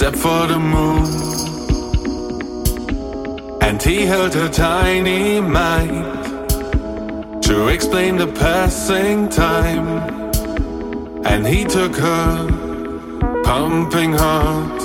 except for the moon. And he held her tiny mind to explain the passing time. And he took her, pumping her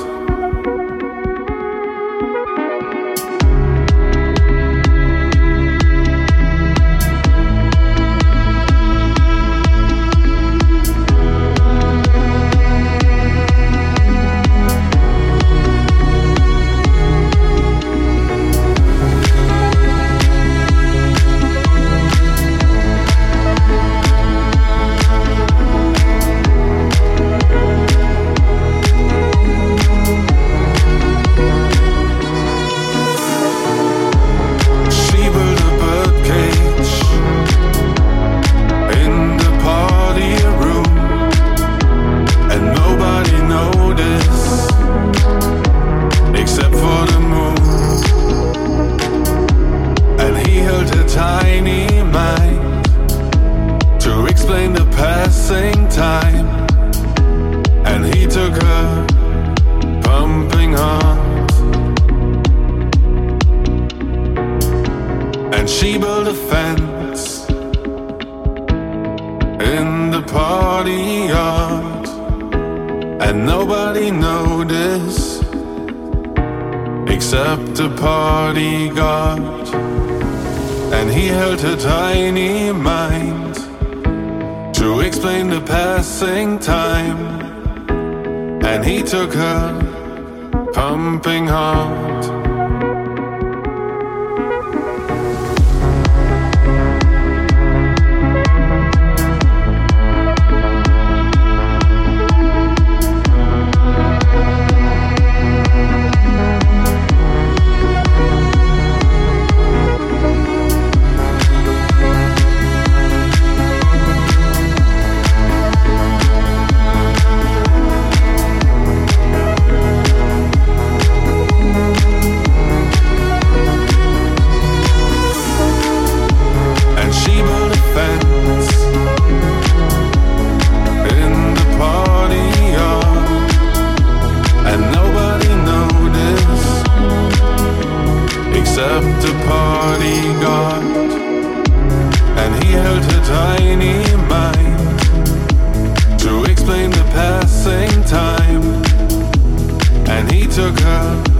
took her,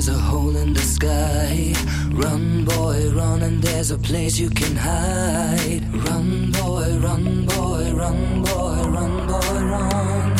there's a hole in the sky. Run, boy, run, and there's a place you can hide. Run, boy, run, boy, run, boy, run, boy, run.